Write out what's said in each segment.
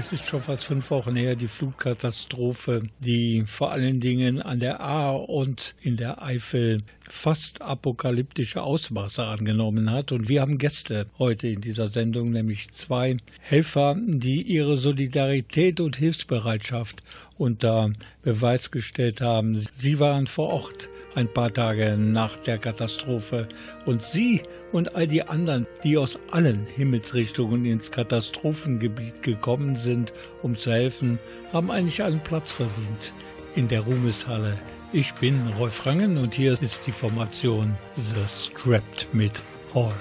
Es ist schon fast fünf Wochen her, die Flutkatastrophe, die vor allen Dingen an der A und in der Eifel fast apokalyptische Ausmaße angenommen hat. Und wir haben Gäste heute in dieser Sendung, nämlich zwei Helfer, die ihre Solidarität und Hilfsbereitschaft unter Beweis gestellt haben. Sie waren vor Ort ein paar Tage nach der Katastrophe. Und Sie und all die anderen, die aus allen Himmelsrichtungen ins Katastrophengebiet gekommen sind, um zu helfen, haben eigentlich einen Platz verdient in der Ruhmeshalle. Ich bin Rolf Rangen und hier ist die Formation The Strapped mit Hall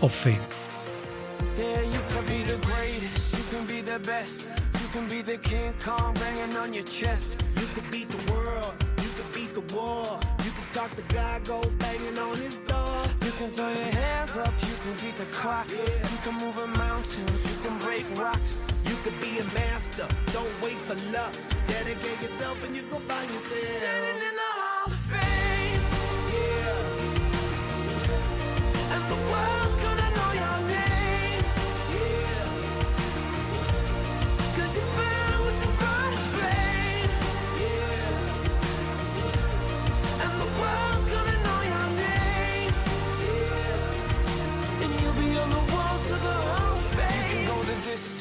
of Fame. Yeah, you can be the greatest, you can be the best, you can be the King Kong banging on your chest. You can beat the world, you can beat the war. Talk the guy, go banging on his door. You can throw your hands up, you can beat the clock. Yeah. You can move a mountain, you can break rocks. You can be a master, don't wait for luck. Dedicate yourself and you go find yourself. Standing in the Hall of Fame. Yeah. And the world's gonna know your name.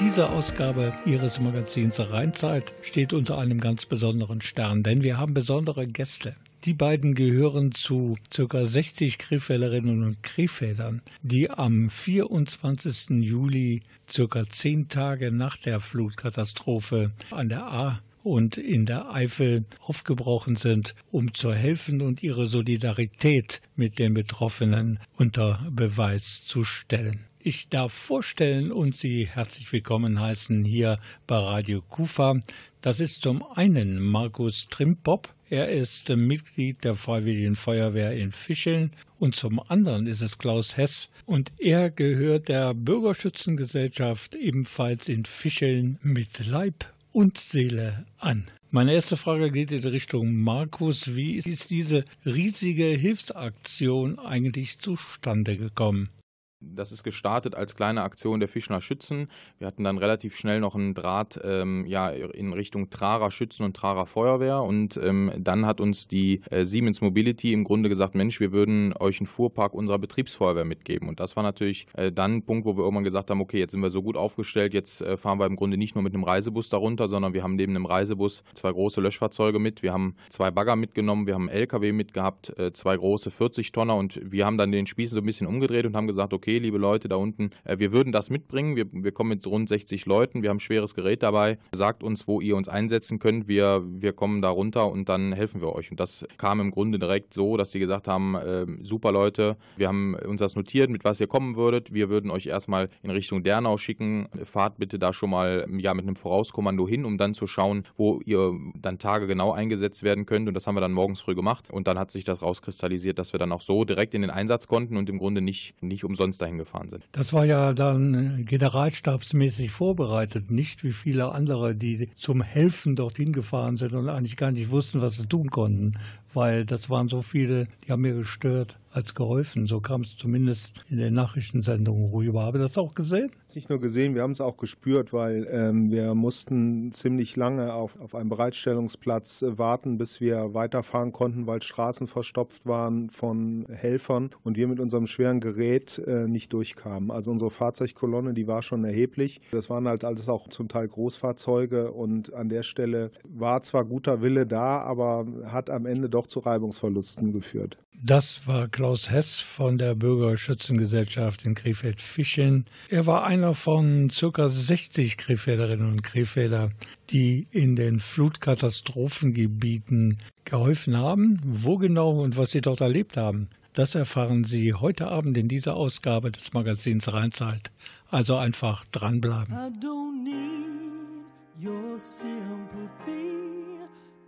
Diese Ausgabe Ihres Magazins Rheinzeit steht unter einem ganz besonderen Stern, denn wir haben besondere Gäste. Die beiden gehören zu ca. 60 Krefelderinnen und Krefeldern, die am 24. Juli, ca. zehn Tage nach der Flutkatastrophe an der A und in der Eifel aufgebrochen sind, um zu helfen und ihre Solidarität mit den Betroffenen unter Beweis zu stellen. Ich darf vorstellen und Sie herzlich willkommen heißen hier bei Radio Kufa. Das ist zum einen Markus Trimpop. Er ist Mitglied der Freiwilligen Feuerwehr in Fischeln. Und zum anderen ist es Klaus Hess. Und er gehört der Bürgerschützengesellschaft ebenfalls in Fischeln mit Leib und Seele an. Meine erste Frage geht in Richtung Markus. Wie ist diese riesige Hilfsaktion eigentlich zustande gekommen? Das ist gestartet als kleine Aktion der Fischner Schützen. Wir hatten dann relativ schnell noch einen Draht ähm, ja, in Richtung Trarer Schützen und Trarer Feuerwehr. Und ähm, dann hat uns die äh, Siemens Mobility im Grunde gesagt, Mensch, wir würden euch einen Fuhrpark unserer Betriebsfeuerwehr mitgeben. Und das war natürlich äh, dann ein Punkt, wo wir irgendwann gesagt haben, okay, jetzt sind wir so gut aufgestellt, jetzt äh, fahren wir im Grunde nicht nur mit einem Reisebus darunter, sondern wir haben neben einem Reisebus zwei große Löschfahrzeuge mit. Wir haben zwei Bagger mitgenommen, wir haben einen LKW mitgehabt, äh, zwei große 40-Tonner und wir haben dann den Spieß so ein bisschen umgedreht und haben gesagt, okay, liebe Leute da unten, äh, wir würden das mitbringen. Wir, wir kommen mit rund 60 Leuten, wir haben schweres Gerät dabei. Sagt uns, wo ihr uns einsetzen könnt. Wir, wir kommen da runter und dann helfen wir euch. Und das kam im Grunde direkt so, dass sie gesagt haben, äh, super Leute, wir haben uns das notiert, mit was ihr kommen würdet. Wir würden euch erstmal in Richtung Dernau schicken. Fahrt bitte da schon mal ja, mit einem Vorauskommando hin, um dann zu schauen, wo ihr dann Tage genau eingesetzt werden könnt. Und das haben wir dann morgens früh gemacht. Und dann hat sich das rauskristallisiert, dass wir dann auch so direkt in den Einsatz konnten und im Grunde nicht, nicht umsonst dahin gefahren gefahren sind. Das war ja dann generalstabsmäßig vorbereitet, nicht wie viele andere, die zum Helfen dorthin gefahren sind und eigentlich gar nicht wussten, was sie tun konnten, weil das waren so viele, die haben mir gestört als geholfen. So kam es zumindest in den Nachrichtensendungen rüber. Habe das auch gesehen? Nicht nur gesehen, wir haben es auch gespürt, weil ähm, wir mussten ziemlich lange auf, auf einem Bereitstellungsplatz äh, warten, bis wir weiterfahren konnten, weil Straßen verstopft waren von Helfern und wir mit unserem schweren Gerät äh, nicht durchkamen. Also unsere Fahrzeugkolonne, die war schon erheblich. Das waren halt alles auch zum Teil Großfahrzeuge und an der Stelle war zwar guter Wille da, aber hat am Ende doch zu Reibungsverlusten geführt. Das war Klaus Hess von der Bürgerschützengesellschaft in Krefeld-Fischchen. Er war einer von ca. 60 Krefelderinnen und Krefelder, die in den Flutkatastrophengebieten geholfen haben. Wo genau und was sie dort erlebt haben, das erfahren Sie heute Abend in dieser Ausgabe des Magazins Rheinzeit. Also einfach dranbleiben. I don't need your.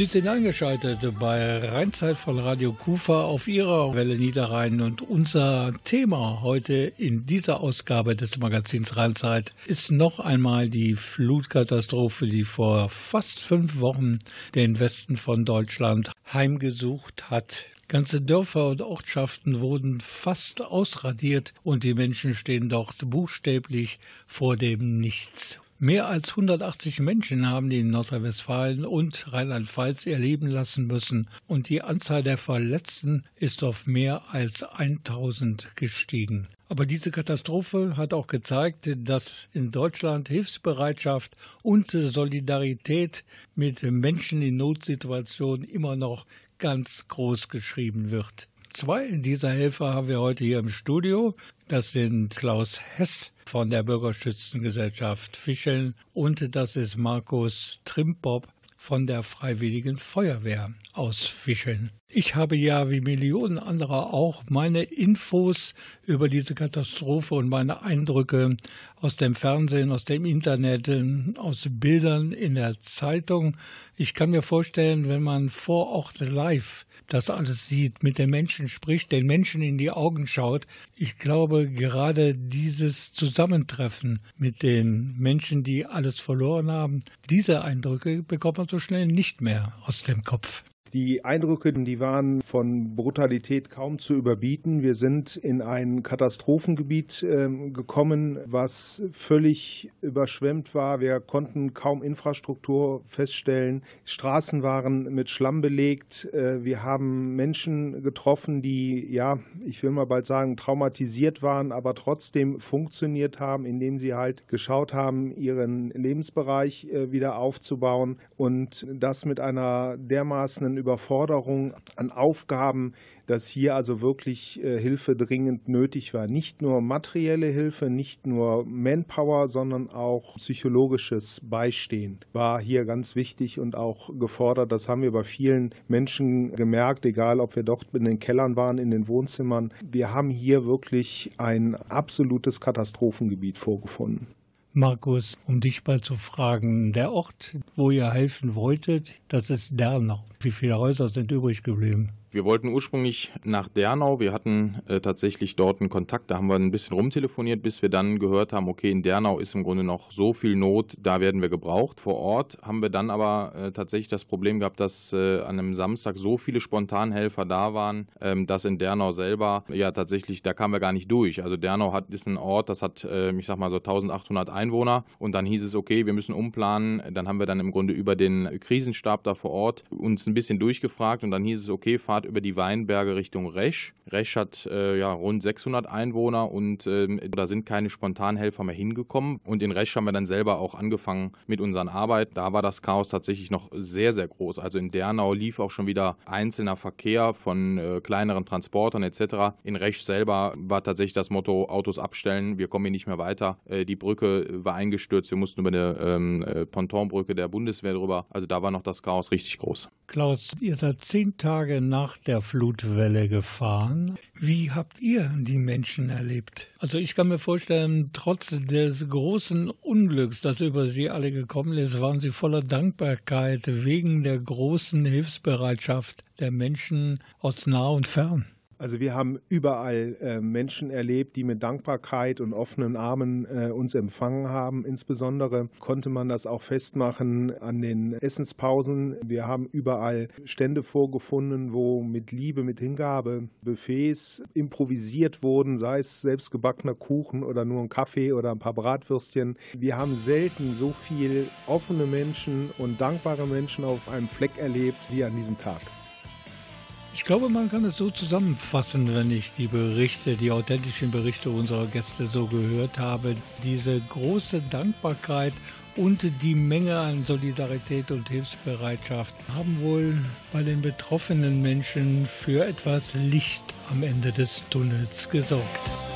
Sie sind eingeschaltet bei Rheinzeit von Radio Kufa auf Ihrer Welle Niederrhein und unser Thema heute in dieser Ausgabe des Magazins Rheinzeit ist noch einmal die Flutkatastrophe, die vor fast fünf Wochen den Westen von Deutschland heimgesucht hat. Ganze Dörfer und Ortschaften wurden fast ausradiert und die Menschen stehen dort buchstäblich vor dem Nichts. Mehr als 180 Menschen haben die in Nordrhein-Westfalen und Rheinland-Pfalz ihr Leben lassen müssen und die Anzahl der Verletzten ist auf mehr als 1000 gestiegen. Aber diese Katastrophe hat auch gezeigt, dass in Deutschland Hilfsbereitschaft und Solidarität mit Menschen in Notsituationen immer noch ganz groß geschrieben wird. Zwei dieser Helfer haben wir heute hier im Studio. Das sind Klaus Hess von der Bürgerschützengesellschaft Fischeln und das ist Markus Trimpop von der Freiwilligen Feuerwehr aus Fischeln. Ich habe ja wie Millionen anderer auch meine Infos über diese Katastrophe und meine Eindrücke aus dem Fernsehen, aus dem Internet, aus Bildern in der Zeitung. Ich kann mir vorstellen, wenn man vor Ort live das alles sieht, mit den Menschen spricht, den Menschen in die Augen schaut. Ich glaube, gerade dieses Zusammentreffen mit den Menschen, die alles verloren haben, diese Eindrücke bekommt man so schnell nicht mehr aus dem Kopf. Die Eindrücke, die waren von Brutalität kaum zu überbieten. Wir sind in ein Katastrophengebiet äh, gekommen, was völlig überschwemmt war. Wir konnten kaum Infrastruktur feststellen. Straßen waren mit Schlamm belegt. Äh, wir haben Menschen getroffen, die, ja, ich will mal bald sagen, traumatisiert waren, aber trotzdem funktioniert haben, indem sie halt geschaut haben, ihren Lebensbereich äh, wieder aufzubauen und das mit einer dermaßen Überforderung an Aufgaben, dass hier also wirklich äh, Hilfe dringend nötig war. Nicht nur materielle Hilfe, nicht nur Manpower, sondern auch psychologisches Beistehen war hier ganz wichtig und auch gefordert. Das haben wir bei vielen Menschen gemerkt, egal ob wir dort in den Kellern waren, in den Wohnzimmern. Wir haben hier wirklich ein absolutes Katastrophengebiet vorgefunden. Markus, um dich mal zu fragen, der Ort, wo ihr helfen wolltet, das ist Dernau. Wie viele Häuser sind übrig geblieben? Wir wollten ursprünglich nach Dernau. Wir hatten äh, tatsächlich dort einen Kontakt. Da haben wir ein bisschen rumtelefoniert, bis wir dann gehört haben, okay, in Dernau ist im Grunde noch so viel Not, da werden wir gebraucht. Vor Ort haben wir dann aber äh, tatsächlich das Problem gehabt, dass äh, an einem Samstag so viele Spontanhelfer da waren, ähm, dass in Dernau selber, ja tatsächlich, da kamen wir gar nicht durch. Also Dernau hat, ist ein Ort, das hat, äh, ich sag mal so 1800 Einwohner und dann hieß es, okay, wir müssen umplanen. Dann haben wir dann im Grunde über den Krisenstab da vor Ort uns ein bisschen durchgefragt und dann hieß es, okay, fahrt über die Weinberge Richtung Resch. Resch hat äh, ja rund 600 Einwohner und äh, da sind keine Spontanhelfer mehr hingekommen. Und in Resch haben wir dann selber auch angefangen mit unseren Arbeiten. Da war das Chaos tatsächlich noch sehr, sehr groß. Also in Dernau lief auch schon wieder einzelner Verkehr von äh, kleineren Transportern etc. In Resch selber war tatsächlich das Motto Autos abstellen, wir kommen hier nicht mehr weiter. Äh, die Brücke war eingestürzt, wir mussten über eine ähm, äh, Pontonbrücke der Bundeswehr drüber. Also da war noch das Chaos richtig groß. Klaus, ihr seid zehn Tage nach der Flutwelle gefahren. Wie habt ihr die Menschen erlebt? Also ich kann mir vorstellen, trotz des großen Unglücks, das über sie alle gekommen ist, waren sie voller Dankbarkeit wegen der großen Hilfsbereitschaft der Menschen aus nah und fern. Also wir haben überall äh, Menschen erlebt, die mit Dankbarkeit und offenen Armen äh, uns empfangen haben. Insbesondere konnte man das auch festmachen an den Essenspausen. Wir haben überall Stände vorgefunden, wo mit Liebe, mit Hingabe Buffets improvisiert wurden, sei es selbstgebackener Kuchen oder nur ein Kaffee oder ein paar Bratwürstchen. Wir haben selten so viel offene Menschen und dankbare Menschen auf einem Fleck erlebt wie an diesem Tag. Ich glaube, man kann es so zusammenfassen, wenn ich die Berichte, die authentischen Berichte unserer Gäste so gehört habe. Diese große Dankbarkeit und die Menge an Solidarität und Hilfsbereitschaft haben wohl bei den betroffenen Menschen für etwas Licht am Ende des Tunnels gesorgt.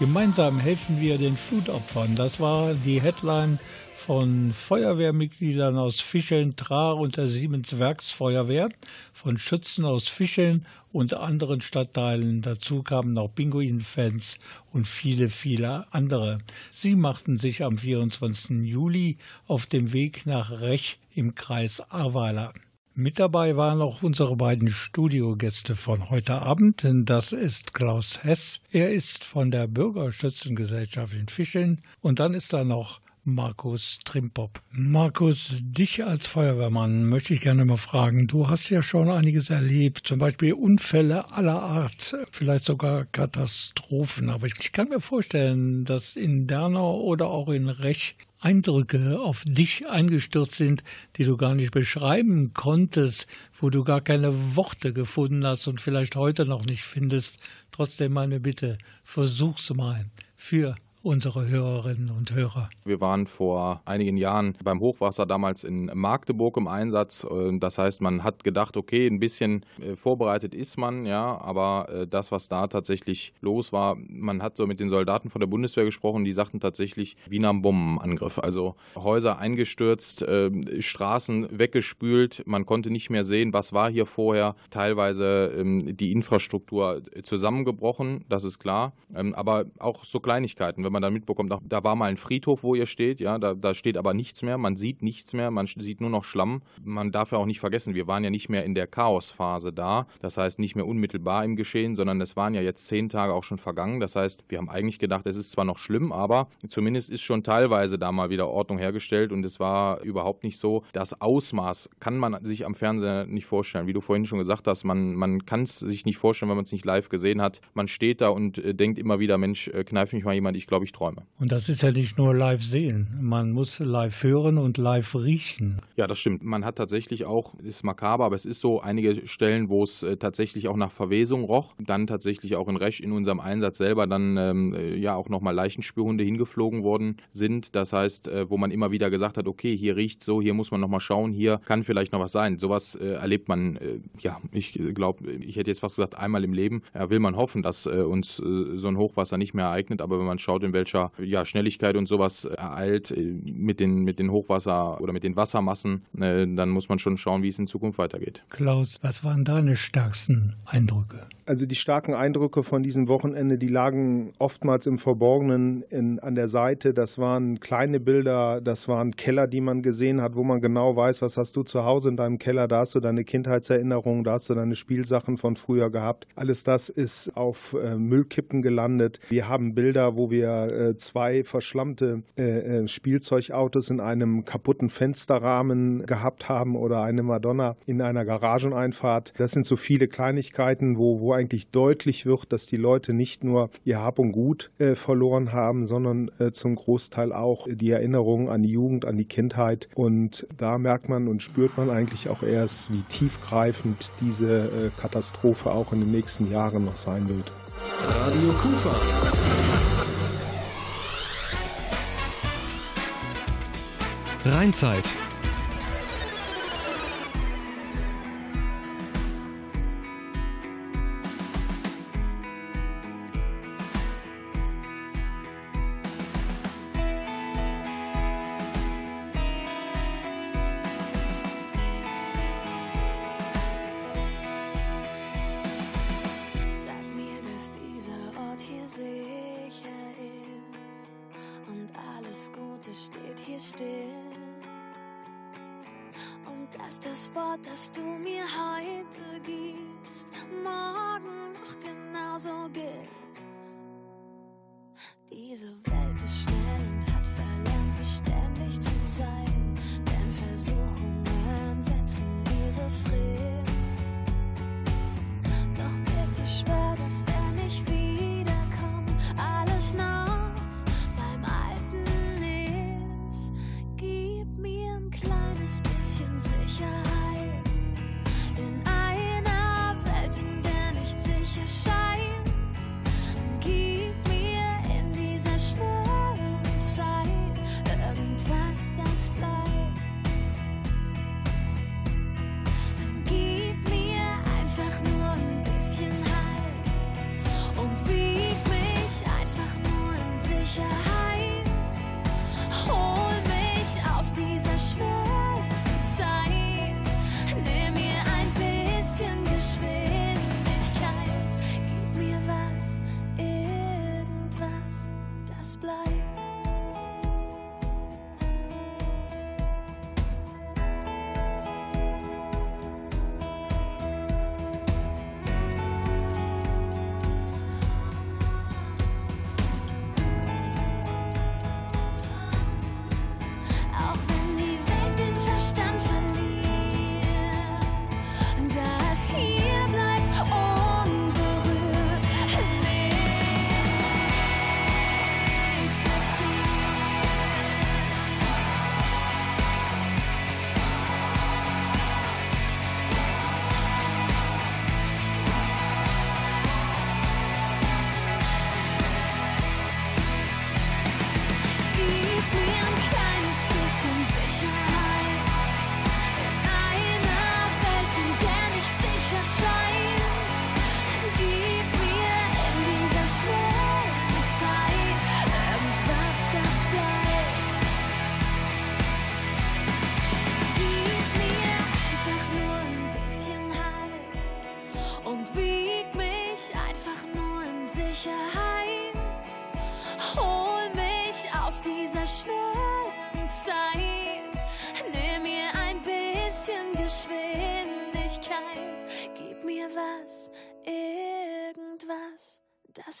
Gemeinsam helfen wir den Flutopfern. Das war die Headline von Feuerwehrmitgliedern aus Fischeln, Traar und der Siemens Werksfeuerwehr, von Schützen aus Fischeln und anderen Stadtteilen. Dazu kamen noch Pinguin-Fans und viele, viele andere. Sie machten sich am 24. Juli auf dem Weg nach Rech im Kreis Ahrweiler. Mit dabei waren auch unsere beiden Studiogäste von heute Abend. Das ist Klaus Hess. Er ist von der Bürgerschützengesellschaft in Fischeln. Und dann ist da noch Markus Trimpop. Markus, dich als Feuerwehrmann möchte ich gerne mal fragen. Du hast ja schon einiges erlebt, zum Beispiel Unfälle aller Art, vielleicht sogar Katastrophen. Aber ich kann mir vorstellen, dass in Dernau oder auch in Rech Eindrücke auf dich eingestürzt sind, die du gar nicht beschreiben konntest, wo du gar keine Worte gefunden hast und vielleicht heute noch nicht findest. Trotzdem meine Bitte, versuch's mal für unsere Hörerinnen und Hörer. Wir waren vor einigen Jahren beim Hochwasser damals in Magdeburg im Einsatz. Das heißt, man hat gedacht, okay, ein bisschen äh, vorbereitet ist man, ja, aber äh, das, was da tatsächlich los war, man hat so mit den Soldaten von der Bundeswehr gesprochen, die sagten tatsächlich wie nach einem Bombenangriff. Also Häuser eingestürzt, äh, Straßen weggespült, man konnte nicht mehr sehen, was war hier vorher. Teilweise ähm, die Infrastruktur zusammengebrochen, das ist klar, ähm, aber auch so Kleinigkeiten wenn man dann mitbekommt, da war mal ein Friedhof, wo ihr steht, ja, da, da steht aber nichts mehr, man sieht nichts mehr, man sieht nur noch Schlamm. Man darf ja auch nicht vergessen, wir waren ja nicht mehr in der Chaosphase da, das heißt nicht mehr unmittelbar im Geschehen, sondern es waren ja jetzt zehn Tage auch schon vergangen. Das heißt, wir haben eigentlich gedacht, es ist zwar noch schlimm, aber zumindest ist schon teilweise da mal wieder Ordnung hergestellt und es war überhaupt nicht so. Das Ausmaß kann man sich am Fernseher nicht vorstellen. Wie du vorhin schon gesagt hast, man, man kann es sich nicht vorstellen, wenn man es nicht live gesehen hat. Man steht da und äh, denkt immer wieder, Mensch, äh, kneif mich mal jemand, ich glaube, glaube ich, träume. Und das ist ja nicht nur live sehen. Man muss live hören und live riechen. Ja, das stimmt. Man hat tatsächlich auch, ist makaber, aber es ist so einige Stellen, wo es äh, tatsächlich auch nach Verwesung roch. Dann tatsächlich auch in Resch in unserem Einsatz selber dann ähm, äh, ja auch nochmal Leichenspürhunde hingeflogen worden sind. Das heißt, äh, wo man immer wieder gesagt hat, okay, hier riecht so, hier muss man nochmal schauen, hier kann vielleicht noch was sein. Sowas äh, erlebt man, äh, ja, ich glaube, ich hätte jetzt fast gesagt, einmal im Leben. Ja, will man hoffen, dass äh, uns so ein Hochwasser nicht mehr ereignet, aber wenn man schaut, in welcher ja, Schnelligkeit und sowas ereilt äh, mit den, mit den Hochwasser- oder mit den Wassermassen, äh, dann muss man schon schauen, wie es in Zukunft weitergeht. Klaus, was waren deine stärksten Eindrücke? Also die starken Eindrücke von diesem Wochenende, die lagen oftmals im Verborgenen in, an der Seite. Das waren kleine Bilder, das waren Keller, die man gesehen hat, wo man genau weiß, was hast du zu Hause in deinem Keller, da hast du deine Kindheitserinnerungen, da hast du deine Spielsachen von früher gehabt. Alles das ist auf äh, Müllkippen gelandet. Wir haben Bilder, wo wir äh, zwei verschlammte äh, äh, Spielzeugautos in einem kaputten Fensterrahmen gehabt haben oder eine Madonna in einer Garageneinfahrt. Das sind so viele Kleinigkeiten, wo, wo eigentlich deutlich wird, dass die Leute nicht nur ihr Hab und Gut äh, verloren haben, sondern äh, zum Großteil auch die Erinnerung an die Jugend, an die Kindheit. Und da merkt man und spürt man eigentlich auch erst, wie tiefgreifend diese äh, Katastrophe auch in den nächsten Jahren noch sein wird. Radio Kufa. Rheinzeit. Das Wort, das du mir heute gibst, morgen noch genauso gilt. Diese Welt ist schnell und hat verlernt, beständig zu sein, denn Versuchungen setzen ihre Frist. Doch bitte schwör,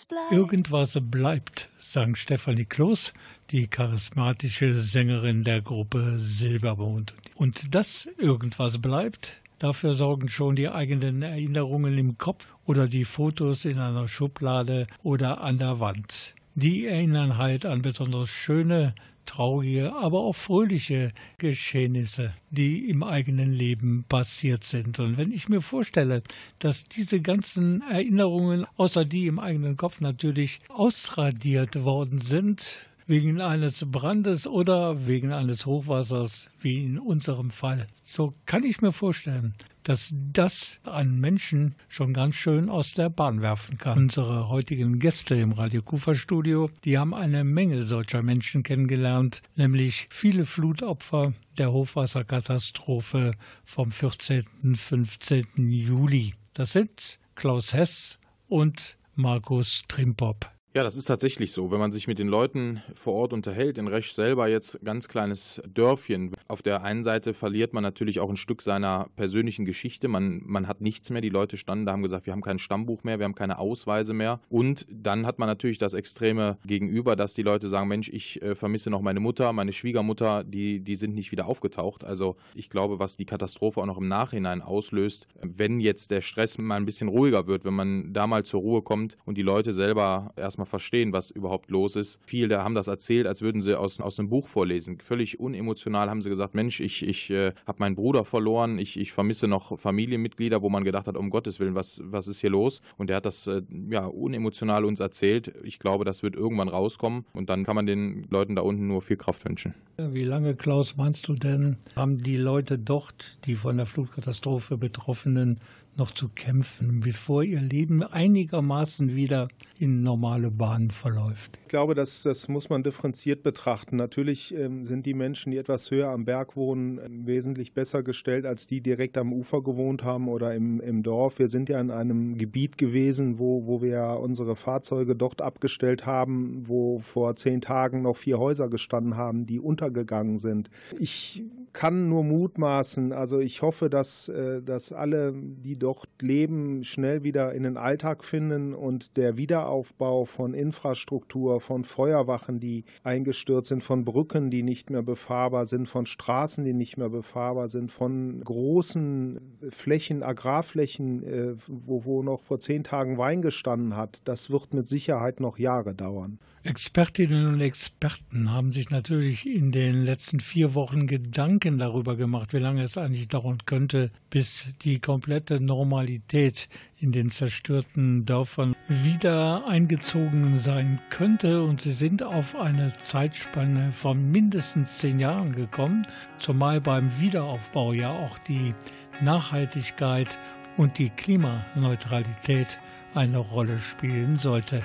bleibt. Irgendwas bleibt, sang Stefanie Kloß, die charismatische Sängerin der Gruppe Silbermond. Und das Irgendwas bleibt, dafür sorgen schon die eigenen Erinnerungen im Kopf oder die Fotos in einer Schublade oder an der Wand. Die erinnern halt an besonders schöne, traurige, aber auch fröhliche Geschehnisse, die im eigenen Leben passiert sind. Und wenn ich mir vorstelle, dass diese ganzen Erinnerungen, außer die im eigenen Kopf natürlich ausradiert worden sind, wegen eines Brandes oder wegen eines Hochwassers, wie in unserem Fall. So kann ich mir vorstellen, dass das einen Menschen schon ganz schön aus der Bahn werfen kann. Unsere heutigen Gäste im Radio Kufa Studio, die haben eine Menge solcher Menschen kennengelernt, nämlich viele Flutopfer der Hochwasserkatastrophe vom 14. 15. Juli. Das sind Klaus Hess und Markus Trimpop. Ja, das ist tatsächlich so. Wenn man sich mit den Leuten vor Ort unterhält, in Resch selber jetzt ganz kleines Dörfchen. Auf der einen Seite verliert man natürlich auch ein Stück seiner persönlichen Geschichte. Man, man hat nichts mehr. Die Leute standen da, haben gesagt, wir haben kein Stammbuch mehr, wir haben keine Ausweise mehr. Und dann hat man natürlich das extreme Gegenüber, dass die Leute sagen, Mensch, ich äh, vermisse noch meine Mutter, meine Schwiegermutter, die, die sind nicht wieder aufgetaucht. Also ich glaube, was die Katastrophe auch noch im Nachhinein auslöst, wenn jetzt der Stress mal ein bisschen ruhiger wird, wenn man da mal zur Ruhe kommt und die Leute selber erstmal verstehen, was überhaupt los ist. Viele haben das erzählt, als würden sie aus, aus einem Buch vorlesen. Völlig unemotional haben sie gesagt, Mensch, ich, ich äh, habe meinen Bruder verloren, ich, ich vermisse noch Familienmitglieder, wo man gedacht hat, um Gottes Willen, was, was ist hier los? Und der hat das äh, ja unemotional uns erzählt. Ich glaube, das wird irgendwann rauskommen und dann kann man den Leuten da unten nur viel Kraft wünschen. Wie lange, Klaus, meinst du denn, haben die Leute dort, die von der Flutkatastrophe Betroffenen, noch zu kämpfen, bevor ihr Leben einigermaßen wieder in normale Bahnen verläuft? Ich glaube, das, das muss man differenziert betrachten. Natürlich ähm, sind die Menschen, die etwas höher am Berg wohnen, ähm, wesentlich besser gestellt als die direkt am Ufer gewohnt haben oder im, im Dorf. Wir sind ja in einem Gebiet gewesen, wo, wo wir unsere Fahrzeuge dort abgestellt haben, wo vor zehn Tagen noch vier Häuser gestanden haben, die untergegangen sind. Ich kann nur mutmaßen, also ich hoffe, dass, äh, dass alle, die dort leben, schnell wieder in den Alltag finden und der Wiederaufbau von Infrastruktur, von Feuerwachen, die eingestürzt sind, von Brücken, die nicht mehr befahrbar sind, von Straßen, die nicht mehr befahrbar sind, von großen Flächen, Agrarflächen, äh, wo, wo noch vor zehn Tagen Wein gestanden hat, das wird mit Sicherheit noch Jahre dauern. Expertinnen und Experten haben sich natürlich in den letzten vier Wochen Gedanken darüber gemacht, wie lange es eigentlich dauern könnte, bis die komplette Normalität in den zerstörten Dörfern wieder eingezogen sein könnte. Und sie sind auf eine Zeitspanne von mindestens zehn Jahren gekommen, zumal beim Wiederaufbau ja auch die Nachhaltigkeit und die Klimaneutralität eine Rolle spielen sollte.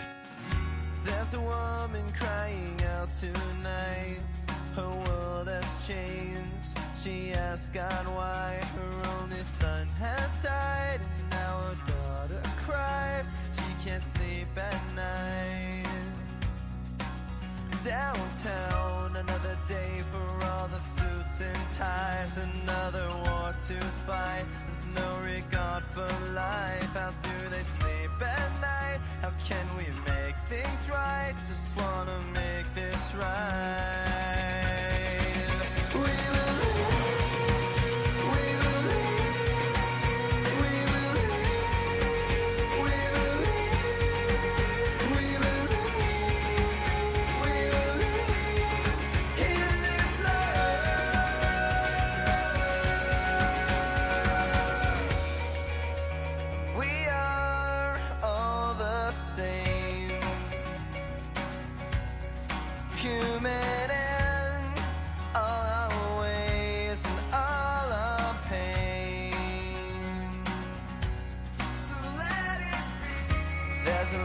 God why her son has died, and now her daughter cries. She can't sleep at night. Downtown, another day for all the suits and ties, another war to fight. There's no regard for life. How do they sleep at night? How can we make things right? Just wanna make this right.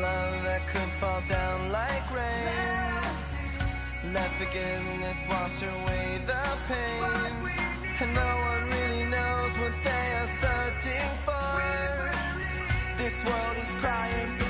love that could fall down like rain. Let forgiveness wash away the pain. And no one really knows what they are searching for. This world is crying.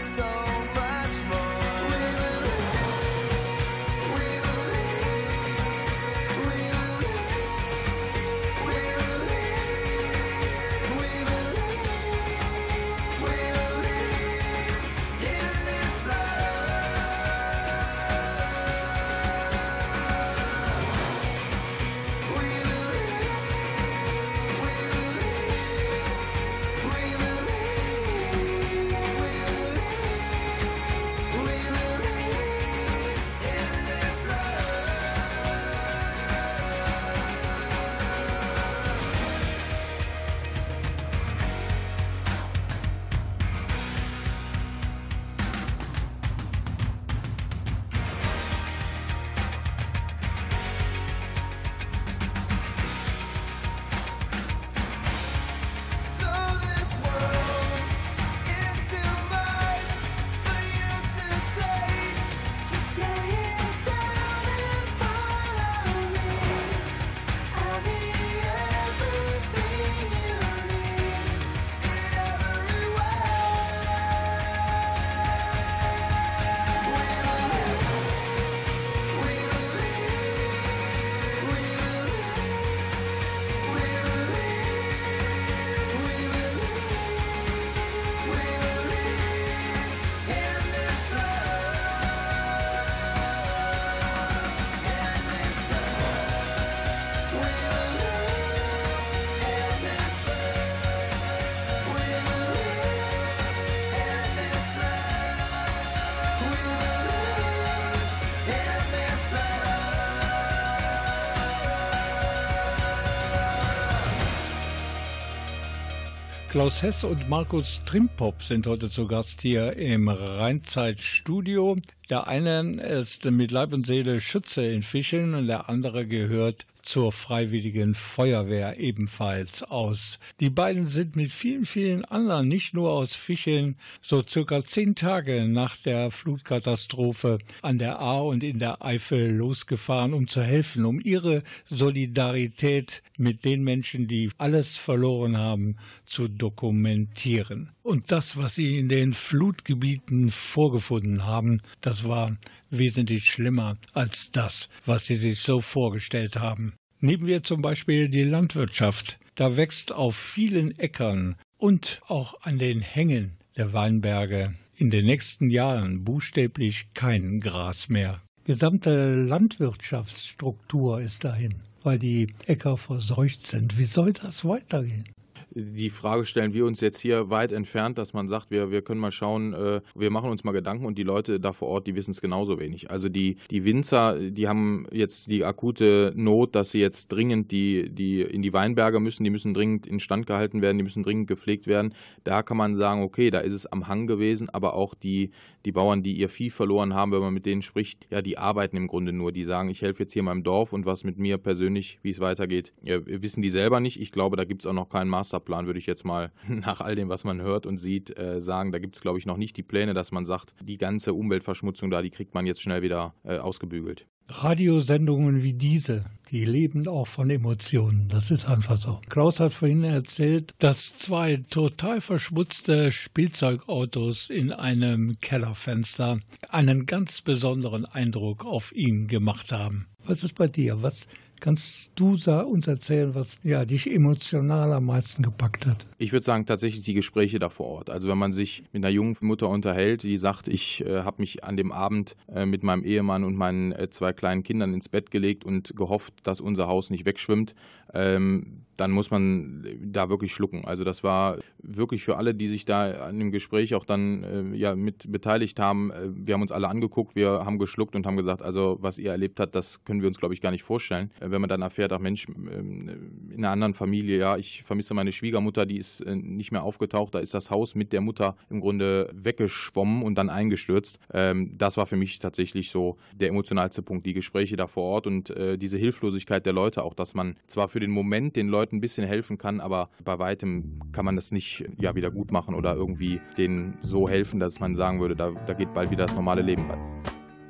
Klaus Hess und Markus Trimpop sind heute zu Gast hier im Rheinzeit-Studio. Der eine ist mit Leib und Seele Schütze in Fischen und der andere gehört zur Freiwilligen Feuerwehr ebenfalls aus. Die beiden sind mit vielen, vielen anderen, nicht nur aus Fischeln, so circa zehn Tage nach der Flutkatastrophe an der Ahr und in der Eifel losgefahren, um zu helfen, um ihre Solidarität mit den Menschen, die alles verloren haben, zu dokumentieren. Und das, was sie in den Flutgebieten vorgefunden haben, das war wesentlich schlimmer als das, was sie sich so vorgestellt haben. Nehmen wir zum Beispiel die Landwirtschaft. Da wächst auf vielen Äckern und auch an den Hängen der Weinberge in den nächsten Jahren buchstäblich kein Gras mehr. Gesamte Landwirtschaftsstruktur ist dahin, weil die Äcker verseucht sind. Wie soll das weitergehen? Die Frage stellen wir uns jetzt hier weit entfernt, dass man sagt, wir, wir können mal schauen, äh, wir machen uns mal Gedanken und die Leute da vor Ort, die wissen es genauso wenig. Also die, die Winzer, die haben jetzt die akute Not, dass sie jetzt dringend die, die in die Weinberge müssen, die müssen dringend instand gehalten werden, die müssen dringend gepflegt werden. Da kann man sagen, okay, da ist es am Hang gewesen, aber auch die, die Bauern, die ihr Vieh verloren haben, wenn man mit denen spricht, ja, die arbeiten im Grunde nur. Die sagen, ich helfe jetzt hier meinem Dorf und was mit mir persönlich, wie es weitergeht, ja, wissen die selber nicht. Ich glaube, da gibt es auch noch keinen Masterplan, würde ich jetzt mal nach all dem, was man hört und sieht, äh, sagen. Da gibt es, glaube ich, noch nicht die Pläne, dass man sagt, die ganze Umweltverschmutzung da, die kriegt man jetzt schnell wieder äh, ausgebügelt. Radiosendungen wie diese, die leben auch von Emotionen. Das ist einfach so. Klaus hat vorhin erzählt, dass zwei total verschmutzte Spielzeugautos in einem Kellerfenster einen ganz besonderen Eindruck auf ihn gemacht haben. Was ist bei dir? Was Kannst du uns erzählen, was ja, dich emotional am meisten gepackt hat? Ich würde sagen, tatsächlich die Gespräche da vor Ort. Also wenn man sich mit einer jungen Mutter unterhält, die sagt, ich äh, habe mich an dem Abend äh, mit meinem Ehemann und meinen äh, zwei kleinen Kindern ins Bett gelegt und gehofft, dass unser Haus nicht wegschwimmt, ähm, dann muss man da wirklich schlucken. Also das war wirklich für alle, die sich da an dem Gespräch auch dann äh, ja mit beteiligt haben. Äh, wir haben uns alle angeguckt, wir haben geschluckt und haben gesagt, also was ihr erlebt habt, das können wir uns glaube ich gar nicht vorstellen. Wenn man dann erfährt, ach Mensch, ähm, in einer anderen Familie, ja, ich vermisse meine Schwiegermutter, die ist äh, nicht mehr aufgetaucht, da ist das Haus mit der Mutter im Grunde weggeschwommen und dann eingestürzt. Ähm, das war für mich tatsächlich so der emotionalste Punkt, die Gespräche da vor Ort und äh, diese Hilflosigkeit der Leute auch, dass man zwar für den Moment den Leuten ein bisschen helfen kann, aber bei weitem kann man das nicht ja, wieder gut machen oder irgendwie denen so helfen, dass man sagen würde, da, da geht bald wieder das normale Leben weiter.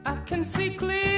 I can see clearly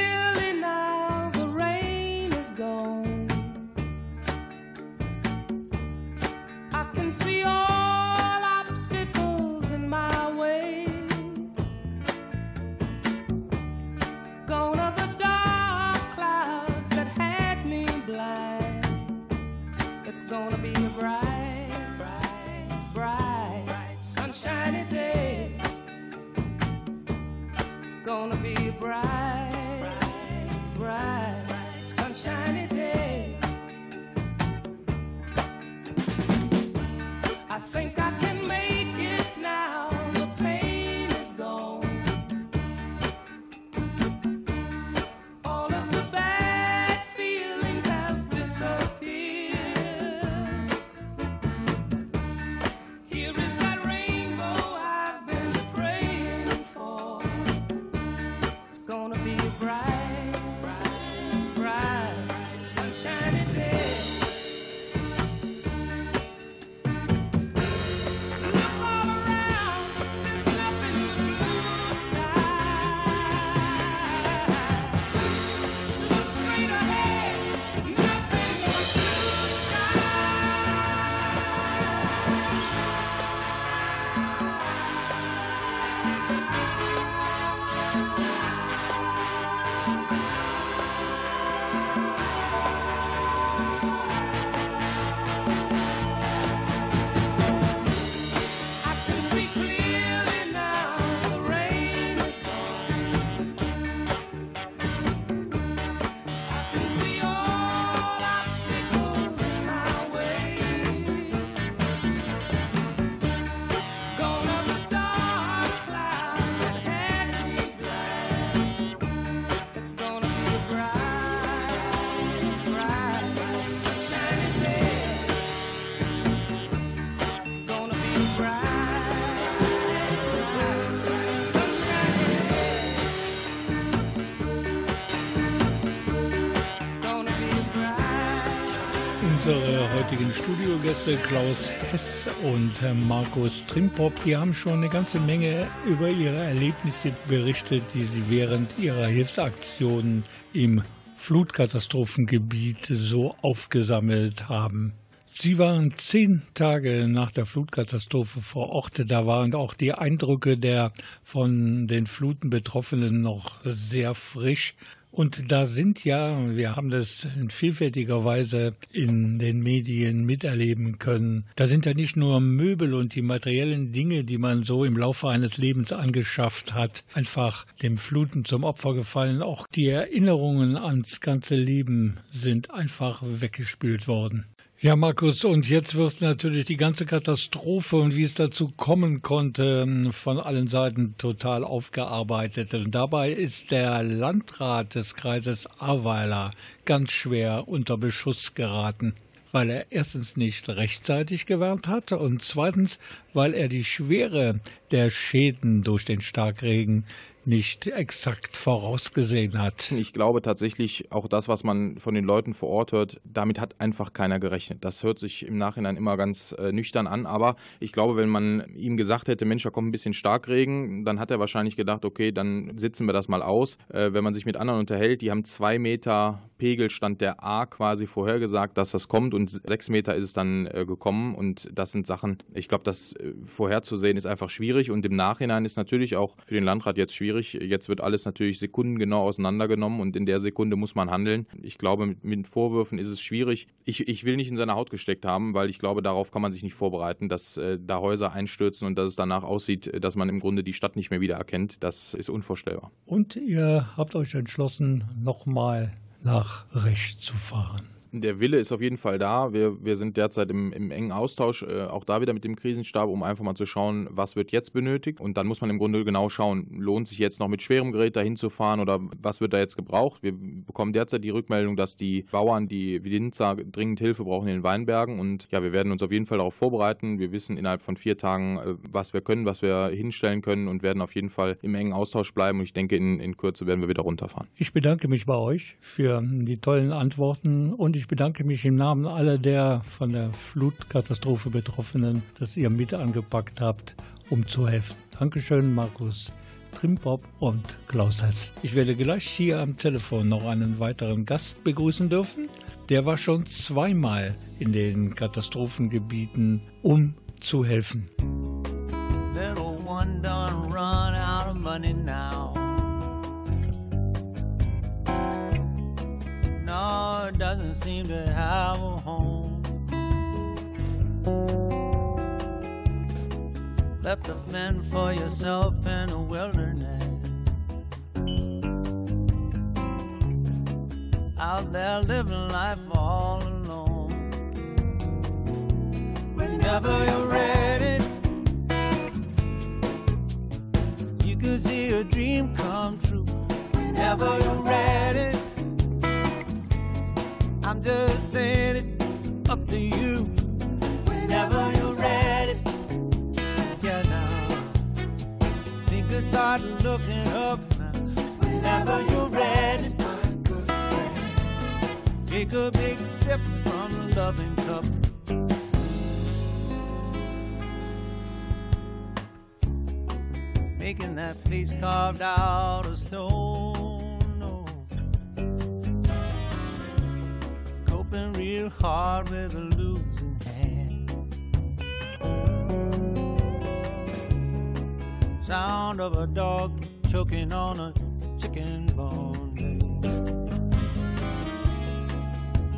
heutigen Studiogäste Klaus Hess und Markus Trimpop, die haben schon eine ganze Menge über ihre Erlebnisse berichtet, die sie während ihrer Hilfsaktionen im Flutkatastrophengebiet so aufgesammelt haben. Sie waren zehn Tage nach der Flutkatastrophe vor Ort. Da waren auch die Eindrücke der von den Fluten Betroffenen noch sehr frisch. Und da sind ja, wir haben das in vielfältiger Weise in den Medien miterleben können, da sind ja nicht nur Möbel und die materiellen Dinge, die man so im Laufe eines Lebens angeschafft hat, einfach dem Fluten zum Opfer gefallen. Auch die Erinnerungen ans ganze Leben sind einfach weggespült worden. Ja, Markus, und jetzt wird natürlich die ganze Katastrophe und wie es dazu kommen konnte, von allen Seiten total aufgearbeitet. Und dabei ist der Landrat des Kreises Ahrweiler ganz schwer unter Beschuss geraten, weil er erstens nicht rechtzeitig gewarnt hat und zweitens, weil er die Schwere der Schäden durch den Starkregen nicht exakt vorausgesehen hat. Ich glaube tatsächlich auch das, was man von den Leuten vor Ort hört, damit hat einfach keiner gerechnet. Das hört sich im Nachhinein immer ganz äh, nüchtern an, aber ich glaube, wenn man ihm gesagt hätte, Mensch, da kommt ein bisschen Starkregen, dann hat er wahrscheinlich gedacht, okay, dann sitzen wir das mal aus. Äh, wenn man sich mit anderen unterhält, die haben zwei Meter Pegelstand der A quasi vorhergesagt, dass das kommt und sechs Meter ist es dann äh, gekommen und das sind Sachen, ich glaube, das äh, vorherzusehen ist einfach schwierig und im Nachhinein ist natürlich auch für den Landrat jetzt schwierig, schwierig. Jetzt wird alles natürlich sekundengenau auseinandergenommen und in der Sekunde muss man handeln. Ich glaube, mit, mit Vorwürfen ist es schwierig. Ich, ich will nicht in seine Haut gesteckt haben, weil ich glaube, darauf kann man sich nicht vorbereiten, dass äh, da Häuser einstürzen und dass es danach aussieht, dass man im Grunde die Stadt nicht mehr wieder erkennt. Das ist unvorstellbar. Und ihr habt euch entschlossen, nochmal nach Recht zu fahren. Der Wille ist auf jeden Fall da. Wir, wir sind derzeit im, im engen Austausch, äh, auch da wieder mit dem Krisenstab, um einfach mal zu schauen, was wird jetzt benötigt. Und dann muss man im Grunde genau schauen, lohnt sich jetzt noch mit schwerem Gerät dahin zu fahren oder was wird da jetzt gebraucht. Wir bekommen derzeit die Rückmeldung, dass die Bauern, die Winzer dringend Hilfe brauchen in den Weinbergen. Und ja, wir werden uns auf jeden Fall darauf vorbereiten. Wir wissen innerhalb von vier Tagen, äh, was wir können, was wir hinstellen können und werden auf jeden Fall im engen Austausch bleiben. Und ich denke, in, in Kürze werden wir wieder runterfahren. Ich bedanke mich bei euch für die tollen Antworten und ich bedanke mich im Namen aller der von der Flutkatastrophe Betroffenen, dass ihr mit angepackt habt, um zu helfen. Dankeschön, Markus Trimpop und Klaus Hess. Ich werde gleich hier am Telefon noch einen weiteren Gast begrüßen dürfen. Der war schon zweimal in den Katastrophengebieten, um zu helfen. Little one done run out of money now. No, it doesn't seem to have a home. Left to fend for yourself in the wilderness. Out there living life all alone. Whenever you're ready, you can see a dream come true. Whenever you're ready, just saying it up to you. Whenever you're ready, yeah now. Think it's hard looking up now. Whenever you're ready. Take a big step from the loving cup. Making that face carved out of stone. Real hard with a losing hand. Sound of a dog choking on a chicken bone.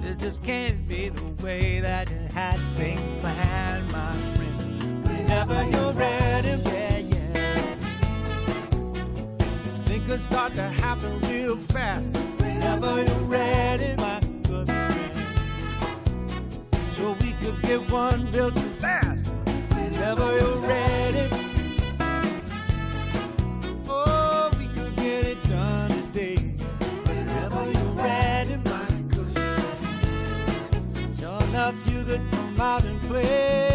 This just can't be the way that you had things planned, my friend. Whenever you're ready, yeah, yeah. Things could start to happen real fast. Whenever you're ready, my Could get one built fast. Whenever you're ready. Oh, we could get it done today. Whenever you're ready, my good. Sure enough, you could come out and play.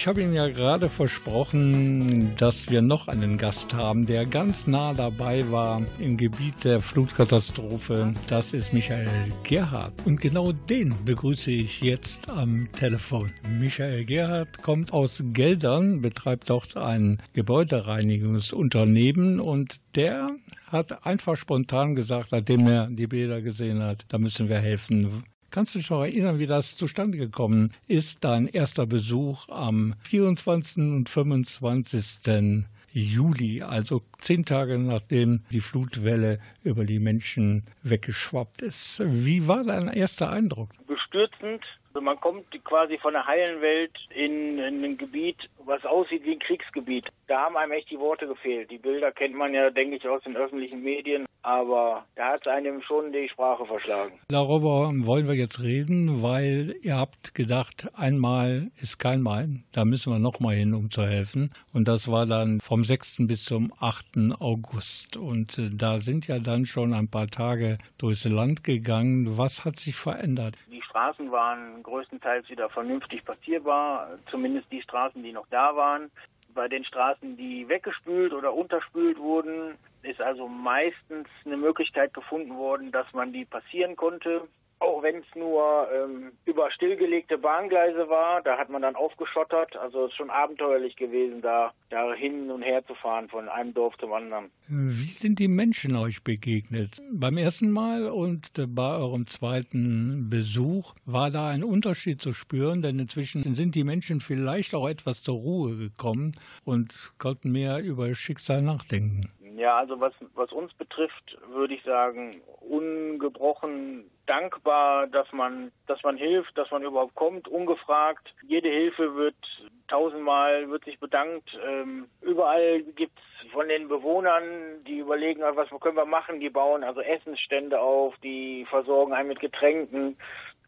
Ich habe Ihnen ja gerade versprochen, dass wir noch einen Gast haben, der ganz nah dabei war im Gebiet der Flutkatastrophe. Das ist Michael Gerhardt. Und genau den begrüße ich jetzt am Telefon. Michael Gerhardt kommt aus Geldern, betreibt dort ein Gebäudereinigungsunternehmen und der hat einfach spontan gesagt, nachdem er die Bilder gesehen hat, da müssen wir helfen. Kannst du dich noch erinnern, wie das zustande gekommen ist? Dein erster Besuch am 24. und 25. Juli, also zehn Tage nachdem die Flutwelle über die Menschen weggeschwappt ist. Wie war dein erster Eindruck? bestürzend. Also man kommt quasi von der heilen Welt in, in ein Gebiet, was aussieht wie ein Kriegsgebiet. Da haben einem echt die Worte gefehlt. Die Bilder kennt man ja, denke ich, aus den öffentlichen Medien, aber da hat es einem schon die Sprache verschlagen. Darüber wollen wir jetzt reden, weil ihr habt gedacht, einmal ist kein Mal, da müssen wir nochmal hin, um zu helfen. Und das war dann vom 6. bis zum 8. August. Und äh, da sind ja dann schon ein paar Tage durchs Land gegangen. Was hat sich verändert? Die Straßen waren größtenteils wieder vernünftig passierbar, zumindest die Straßen, die noch da waren. Bei den Straßen, die weggespült oder unterspült wurden, ist also meistens eine Möglichkeit gefunden worden, dass man die passieren konnte. Auch wenn es nur ähm, über stillgelegte Bahngleise war, da hat man dann aufgeschottert. Also es ist schon abenteuerlich gewesen, da, da hin und her zu fahren von einem Dorf zum anderen. Wie sind die Menschen euch begegnet? Beim ersten Mal und bei eurem zweiten Besuch war da ein Unterschied zu spüren, denn inzwischen sind die Menschen vielleicht auch etwas zur Ruhe gekommen und konnten mehr über Schicksal nachdenken. Ja, also was, was uns betrifft, würde ich sagen, ungebrochen dankbar, dass man, dass man hilft, dass man überhaupt kommt, ungefragt. Jede Hilfe wird tausendmal, wird sich bedankt. Ähm, überall gibt's von den Bewohnern, die überlegen, was können wir machen, die bauen also Essensstände auf, die versorgen einen mit Getränken.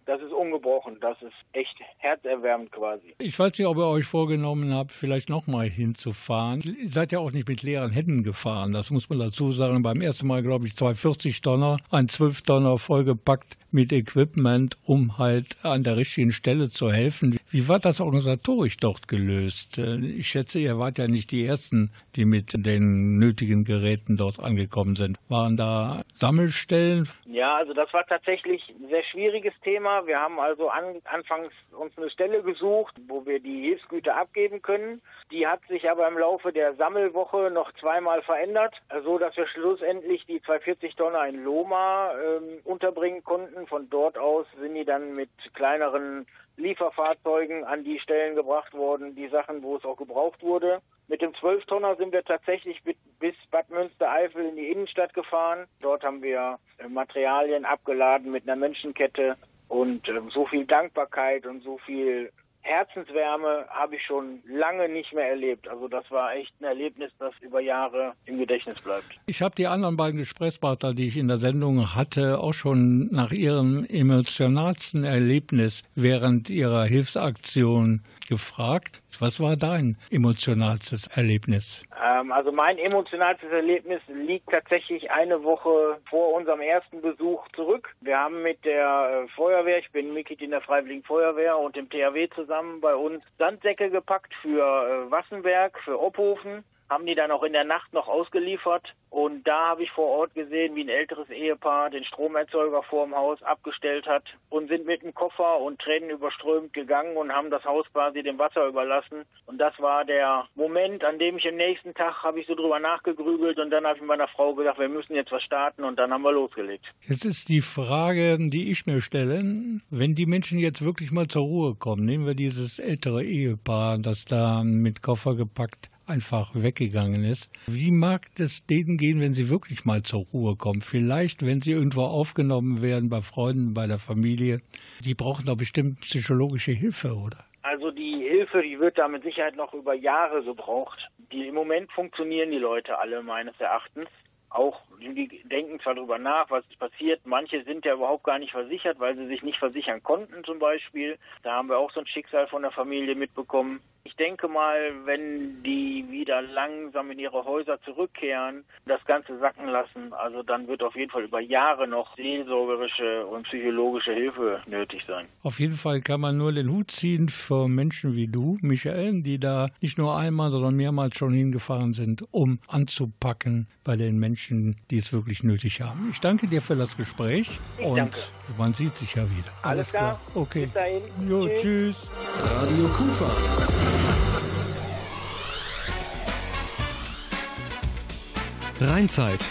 Das ist ungebrochen, das ist echt herzerwärmend quasi. Ich weiß nicht, ob ihr euch vorgenommen habt, vielleicht nochmal hinzufahren. Ihr seid ja auch nicht mit leeren Händen gefahren, das muss man dazu sagen. Beim ersten Mal, glaube ich, zwei 40 Tonner, ein 12 Tonner vollgepackt mit Equipment, um halt an der richtigen Stelle zu helfen. Wie war das organisatorisch dort gelöst? Ich schätze, ihr wart ja nicht die Ersten, die mit den nötigen Geräten dort angekommen sind. Waren da Sammelstellen? Ja, also das war tatsächlich ein sehr schwieriges Thema. Wir haben also an, anfangs uns eine Stelle gesucht, wo wir die Hilfsgüter abgeben können. Die hat sich aber im Laufe der Sammelwoche noch zweimal verändert, so dass wir schlussendlich die 240 Tonner in Loma ähm, unterbringen konnten. Von dort aus sind die dann mit kleineren Lieferfahrzeugen an die Stellen gebracht worden, die Sachen, wo es auch gebraucht wurde. Mit dem 12-Tonner sind wir tatsächlich bis- bis Bad Münstereifel in die Innenstadt gefahren. Dort haben wir äh, Materialien abgeladen mit einer Menschenkette und äh, so viel Dankbarkeit und so viel Herzenswärme habe ich schon lange nicht mehr erlebt. Also das war echt ein Erlebnis, das über Jahre im Gedächtnis bleibt. Ich habe die anderen beiden Gesprächspartner, die ich in der Sendung hatte, auch schon nach ihrem emotionalsten Erlebnis während ihrer Hilfsaktion gefragt. Was war dein emotionalstes Erlebnis? Ähm, also mein emotionalstes Erlebnis liegt tatsächlich eine Woche vor unserem ersten Besuch zurück. Wir haben mit der äh, Feuerwehr, ich bin Mitglied in der Freiwilligen Feuerwehr und dem THW zusammen bei uns Sandsäcke gepackt für äh, Wassenberg, für Ophofen haben die dann auch in der Nacht noch ausgeliefert. Und da habe ich vor Ort gesehen, wie ein älteres Ehepaar den Stromerzeuger vor dem Haus abgestellt hat und sind mit dem Koffer und Tränen überströmt gegangen und haben das Haus quasi dem Wasser überlassen. Und das war der Moment, an dem ich am nächsten Tag habe ich so drüber nachgegrübelt und dann habe ich meiner Frau gesagt, wir müssen jetzt was starten und dann haben wir losgelegt. Jetzt ist die Frage, die ich mir stelle, wenn die Menschen jetzt wirklich mal zur Ruhe kommen, nehmen wir dieses ältere Ehepaar, das da mit Koffer gepackt einfach weggegangen ist. Wie mag es denen gehen, wenn sie wirklich mal zur Ruhe kommen? Vielleicht, wenn sie irgendwo aufgenommen werden, bei Freunden, bei der Familie. Die brauchen doch bestimmt psychologische Hilfe, oder? Also die Hilfe, die wird da mit Sicherheit noch über Jahre gebraucht. Die, Im Moment funktionieren die Leute alle meines Erachtens. Auch die denken zwar darüber nach, was passiert. Manche sind ja überhaupt gar nicht versichert, weil sie sich nicht versichern konnten zum Beispiel. Da haben wir auch so ein Schicksal von der Familie mitbekommen. Ich denke mal, wenn die wieder langsam in ihre Häuser zurückkehren, das Ganze sacken lassen, also dann wird auf jeden Fall über Jahre noch seelsorgerische und psychologische Hilfe nötig sein. Auf jeden Fall kann man nur den Hut ziehen für Menschen wie du, Michael, die da nicht nur einmal, sondern mehrmals schon hingefahren sind, um anzupacken bei den Menschen, die es wirklich nötig haben. Ich danke dir für das Gespräch Ich und danke. man sieht sich ja wieder. Alles klar. Okay. Bis dahin. Jo, Tschüss. tschüss. Radio Kufa. Rheinzeit.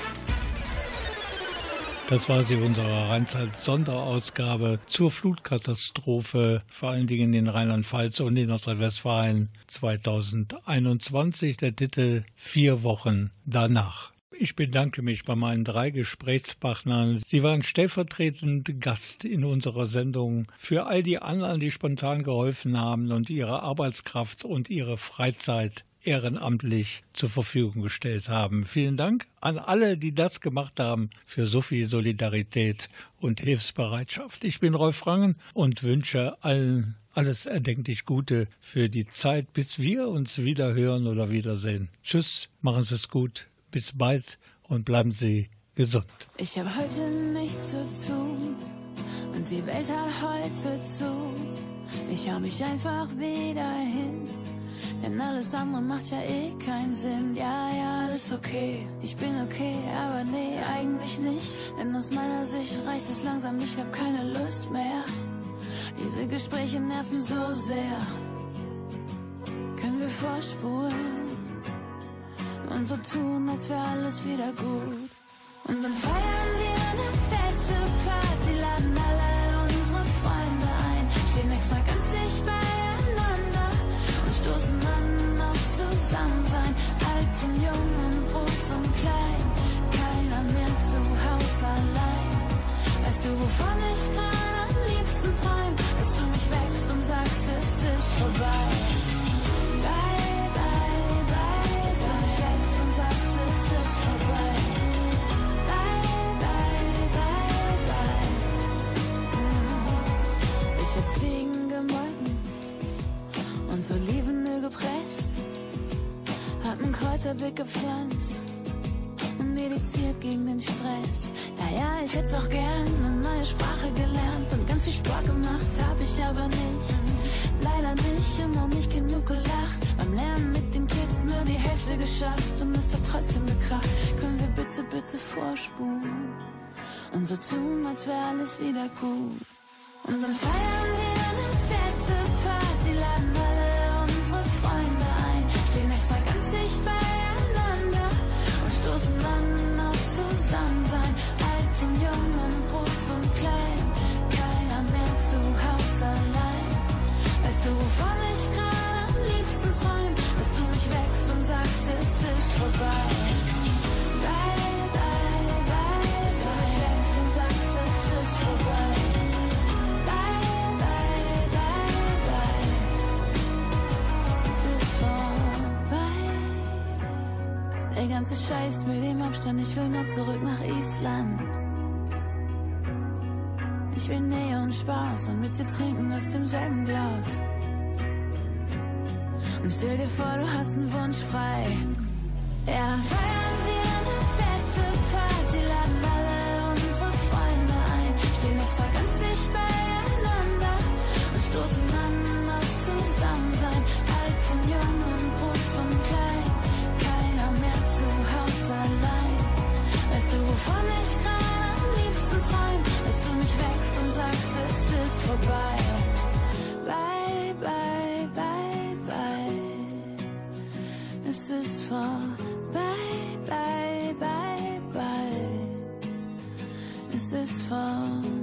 Das war sie, unsere Rheinzeit-Sonderausgabe zur Flutkatastrophe, vor allen Dingen in Rheinland-Pfalz und in Nordrhein-Westfalen 2021. Der Titel Vier Wochen danach. Ich bedanke mich bei meinen drei Gesprächspartnern. Sie waren stellvertretend Gast in unserer Sendung für all die anderen, die spontan geholfen haben und ihre Arbeitskraft und ihre Freizeit ehrenamtlich zur Verfügung gestellt haben. Vielen Dank an alle, die das gemacht haben, für so viel Solidarität und Hilfsbereitschaft. Ich bin Rolf Rangen und wünsche allen alles erdenklich Gute für die Zeit, bis wir uns wieder hören oder wiedersehen. Tschüss, machen Sie es gut, bis bald und bleiben Sie gesund. Ich habe heute nichts zu tun und die Welt hat heute zu. Ich hau mich einfach wieder hin, denn alles andere macht ja eh keinen Sinn. Ja, ja, alles okay, ich bin okay, aber nee, eigentlich nicht. Denn aus meiner Sicht reicht es langsam, ich hab keine Lust mehr. Diese Gespräche nerven so sehr. Können wir vorspulen und so tun, als wäre alles wieder gut. Und dann feiern wir eine fette Party, laden alle unsere Freunde ein, stehen extra ganz dicht beieinander und stoßen an auf Zusammensein. Alt und jung und groß und klein, keiner mehr zu Haus allein. Weißt du, wovon ich gerade gepresst. Hab ein Kräuterbeet gepflanzt und meditiert gegen den Stress. Ja, ja, ich hätte auch gern eine neue Sprache gelernt und ganz viel Sport gemacht, hab ich aber nicht. Leider nicht auch nicht genug gelacht. Beim Lernen mit den Kids nur die Hälfte geschafft und es hat trotzdem gekracht. Können wir bitte, bitte vorspulen und so tun, als wäre alles wieder gut. Und dann feiern wir Der ganze Scheiß mit dem Abstand, ich will nur zurück nach Island. Ich will Nähe und Spaß und mit dir trinken aus demselben Glas. Und stell dir vor, du hast einen Wunsch frei. Ja, feiern wir eine fette Party, laden alle unsere Freunde ein, stehen extra ganz dicht beieinander und stoßen an auf Zusammensein, alt und jung und groß und klein, keiner mehr zu Hause allein. Weißt du, wovon ich gerade am liebsten träum, dass du mich wächst und sagst, es ist vorbei. Bye, bye, bye, bye, es ist vorbei. is fun.